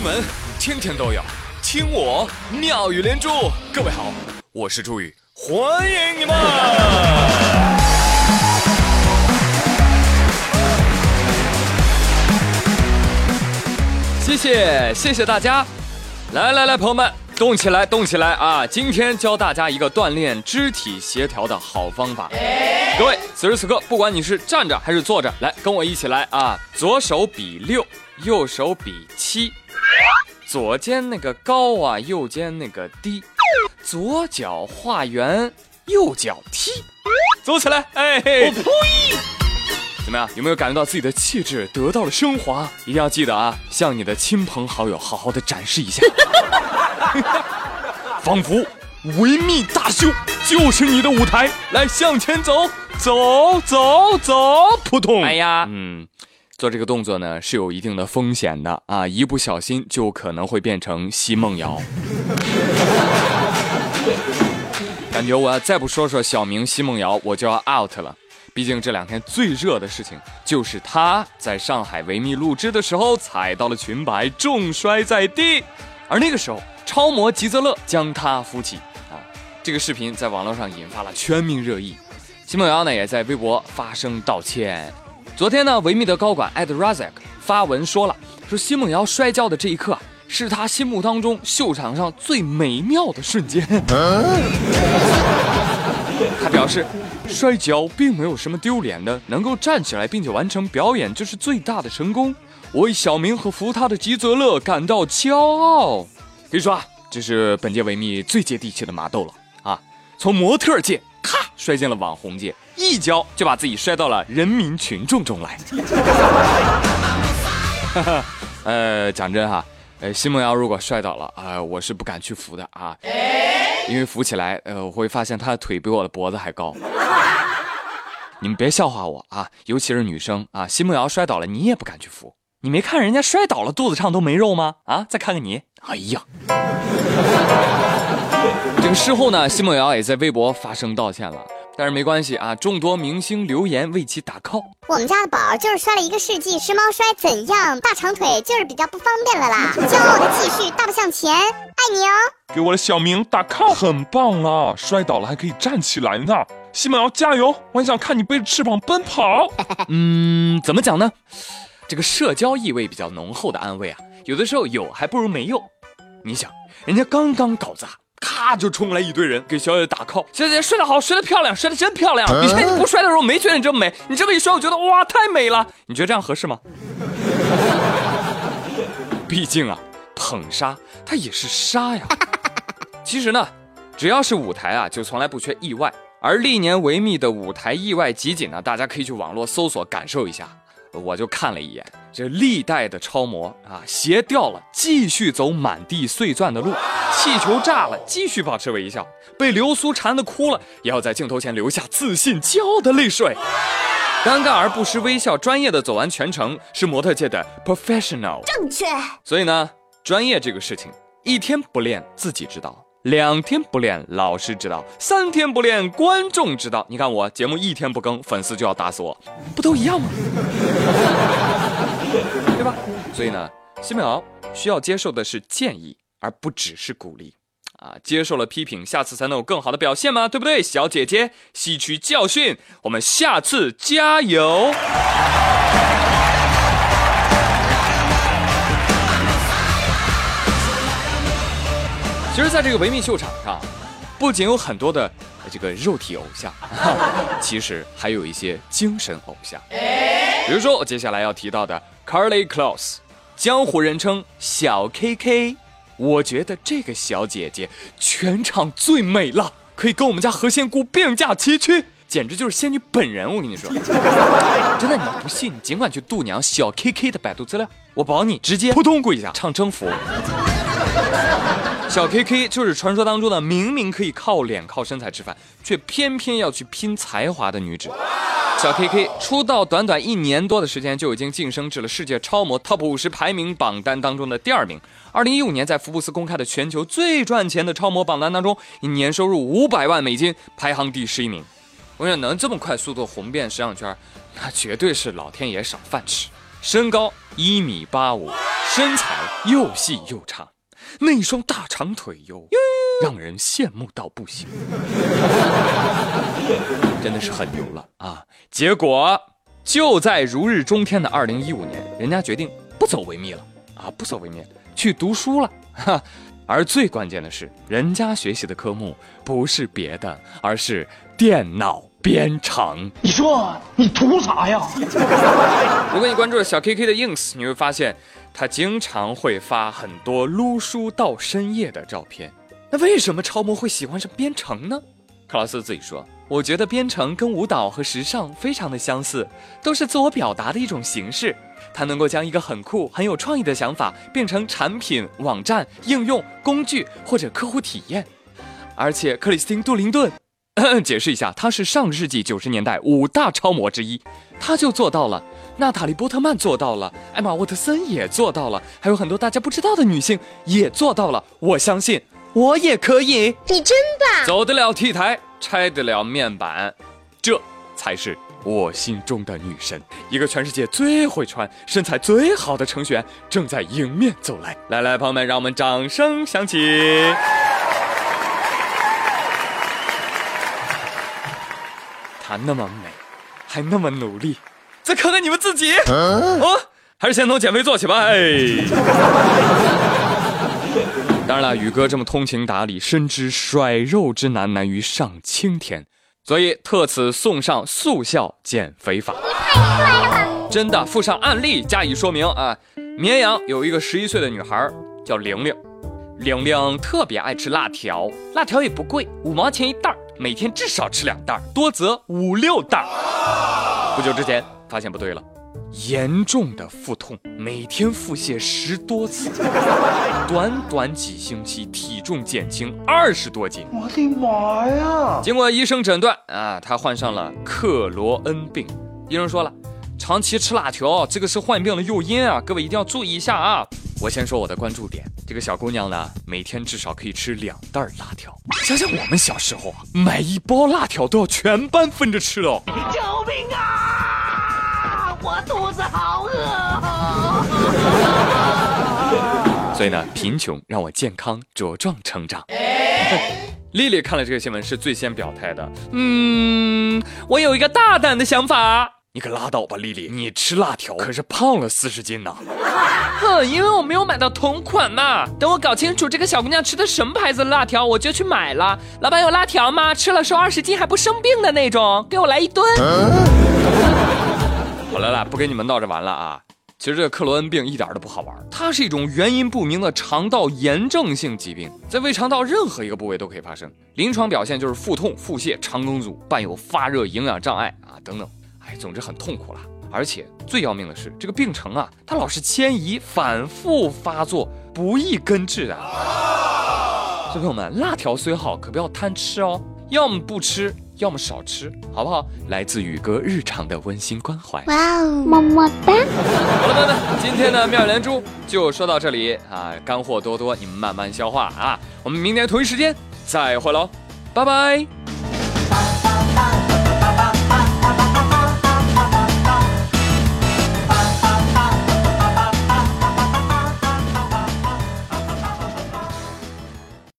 新闻天天都有，听我妙语连珠。各位好，我是朱宇，欢迎你们！谢谢谢谢大家，来来来，朋友们，动起来动起来啊！今天教大家一个锻炼肢体协调的好方法。各位，此时此刻，不管你是站着还是坐着，来跟我一起来啊！左手比六，右手比七。左肩那个高啊，右肩那个低，左脚画圆，右脚踢，走起来！哎嘿，我呸！怎么样？有没有感觉到自己的气质得到了升华？一定要记得啊，向你的亲朋好友好好的展示一下，仿佛维密大秀就是你的舞台，来向前走，走走走，扑通！哎呀，嗯。做这个动作呢是有一定的风险的啊，一不小心就可能会变成奚梦瑶。感觉我要再不说说小明奚梦瑶，我就要 out 了。毕竟这两天最热的事情就是他在上海维密录制的时候踩到了裙摆，重摔在地，而那个时候超模吉泽乐将他扶起啊。这个视频在网络上引发了全民热议，奚梦瑶呢也在微博发声道歉。昨天呢，维密的高管 Ed Razek 发文说了，说奚梦瑶摔跤的这一刻是他心目当中秀场上最美妙的瞬间。他表示，摔跤并没有什么丢脸的，能够站起来并且完成表演就是最大的成功。我为小明和扶他的吉泽乐感到骄傲。可以说啊，这是本届维密最接地气的麻豆了啊！从模特界咔摔进了网红界。一脚就把自己摔到了人民群众中来。呃，讲真哈，呃，奚梦瑶如果摔倒了啊，我是不敢去扶的啊，因为扶起来，呃，我会发现她的腿比我的脖子还高。你们别笑话我啊，尤其是女生啊，奚梦瑶摔倒了，你也不敢去扶。你没看人家摔倒了肚子上都没肉吗？啊，再看看你，哎呀。这个事后呢，奚梦瑶也在微博发声道歉了。但是没关系啊，众多明星留言为其打 call。我们家的宝儿就是摔了一个世纪，时髦摔怎样？大长腿就是比较不方便了啦。骄傲的继续，大步向前，爱你哦。给我的小明打 call，很棒啊！摔倒了还可以站起来呢。奚梦瑶加油！我想看你背着翅膀奔跑。嗯，怎么讲呢？这个社交意味比较浓厚的安慰啊，有的时候有还不如没有。你想，人家刚刚搞砸。咔就冲来一堆人给小姐姐打 call，小姐摔得好，摔得漂亮，摔得真漂亮。以前你不摔的时候没觉得你这么美，你这么一摔，我觉得哇太美了。你觉得这样合适吗？毕竟啊，捧杀它也是杀呀。其实呢，只要是舞台啊，就从来不缺意外。而历年维密的舞台意外集锦呢，大家可以去网络搜索感受一下。我就看了一眼，这历代的超模啊，鞋掉了继续走满地碎钻的路，气球炸了继续保持微笑，被流苏缠的哭了也要在镜头前留下自信骄傲的泪水，尴尬而不失微笑，专业的走完全程是模特界的 professional，正确。所以呢，专业这个事情，一天不练自己知道。两天不练，老师知道；三天不练，观众知道。你看我节目一天不更，粉丝就要打死我，不都一样吗？对吧？所以呢，奚美瑶需要接受的是建议，而不只是鼓励。啊，接受了批评，下次才能有更好的表现吗？对不对，小姐姐？吸取教训，我们下次加油。其实，在这个维密秀场上，不仅有很多的这个肉体偶像，其实还有一些精神偶像。比如说，我接下来要提到的 Carly Close，江湖人称小 KK。我觉得这个小姐姐全场最美了，可以跟我们家何仙姑并驾齐驱，简直就是仙女本人。我跟你说，真的，你要不信，你尽管去度娘小 KK 的百度资料，我保你直接扑通跪下唱征服。小 K K 就是传说当中的明明可以靠脸靠身材吃饭，却偏偏要去拼才华的女子。小 K K 出道短短一年多的时间，就已经晋升至了世界超模 TOP 五十排名榜单当中的第二名。二零一五年，在福布斯公开的全球最赚钱的超模榜单当中，以年收入五百万美金排行第十一名。我想能这么快速度红遍时尚圈，那绝对是老天爷赏饭吃。身高一米八五。身材又细又长，那双大长腿哟，让人羡慕到不行，真的是很牛了啊！结果就在如日中天的二零一五年，人家决定不走维密了啊，不走维密，去读书了哈。而最关键的是，人家学习的科目不是别的，而是电脑编程。你说你图啥呀？如果你关注了小 K K 的 ins，你会发现他经常会发很多撸书到深夜的照片。那为什么超模会喜欢上编程呢？克劳斯自己说：“我觉得编程跟舞蹈和时尚非常的相似，都是自我表达的一种形式。它能够将一个很酷、很有创意的想法变成产品、网站、应用、工具或者客户体验。而且，克里斯汀·杜林顿，解释一下，他是上世纪九十年代五大超模之一，他就做到了。娜塔莉·波特曼做到了，艾玛·沃特森也做到了，还有很多大家不知道的女性也做到了。我相信。”我也可以，你真棒！走得了 T 台，拆得了面板，这才是我心中的女神。一个全世界最会穿、身材最好的程序员正在迎面走来。来来，朋友们，让我们掌声响起。她那么美，还那么努力，再看看你们自己，哦，还是先从减肥做起吧。哎。当然了，宇哥这么通情达理，深知甩肉之难难于上青天，所以特此送上速效减肥法。太帅了！真的附上案例加以说明啊。绵阳有一个十一岁的女孩叫玲玲，玲玲特别爱吃辣条，辣条也不贵，五毛钱一袋每天至少吃两袋多则五六袋不久之前发现不对了。严重的腹痛，每天腹泻十多次，短短几星期体重减轻二十多斤。我的妈呀！经过医生诊断啊，他患上了克罗恩病。医生说了，长期吃辣条，这个是患病的诱因啊，各位一定要注意一下啊。我先说我的关注点，这个小姑娘呢，每天至少可以吃两袋辣条。想想我们小时候啊，买一包辣条都要全班分着吃哦。救命啊！我肚子好饿，所以呢，贫穷让我健康茁壮成长。丽丽看了这个新闻是最先表态的，嗯，我有一个大胆的想法。你可拉倒吧，丽丽，你吃辣条可是胖了四十斤呢。哼，因为我没有买到同款嘛。等我搞清楚这个小姑娘吃的什么牌子的辣条，我就去买了。老板有辣条吗？吃了瘦二十斤还不生病的那种，给我来一吨。好了啦，不跟你们闹着玩了啊！其实这个克罗恩病一点都不好玩，它是一种原因不明的肠道炎症性疾病，在胃肠道任何一个部位都可以发生。临床表现就是腹痛、腹泻、肠梗阻，伴有发热、营养障碍啊等等。哎，总之很痛苦了。而且最要命的是，这个病程啊，它老是迁移、反复发作，不易根治啊。小朋友们，辣条虽好，可不要贪吃哦，要么不吃。要么少吃，好不好？来自宇哥日常的温馨关怀。哇哦，么么哒！好了，朋友们，今天的妙连珠就说到这里啊，干货多多，你们慢慢消化啊。我们明天同一时间再会喽，拜拜。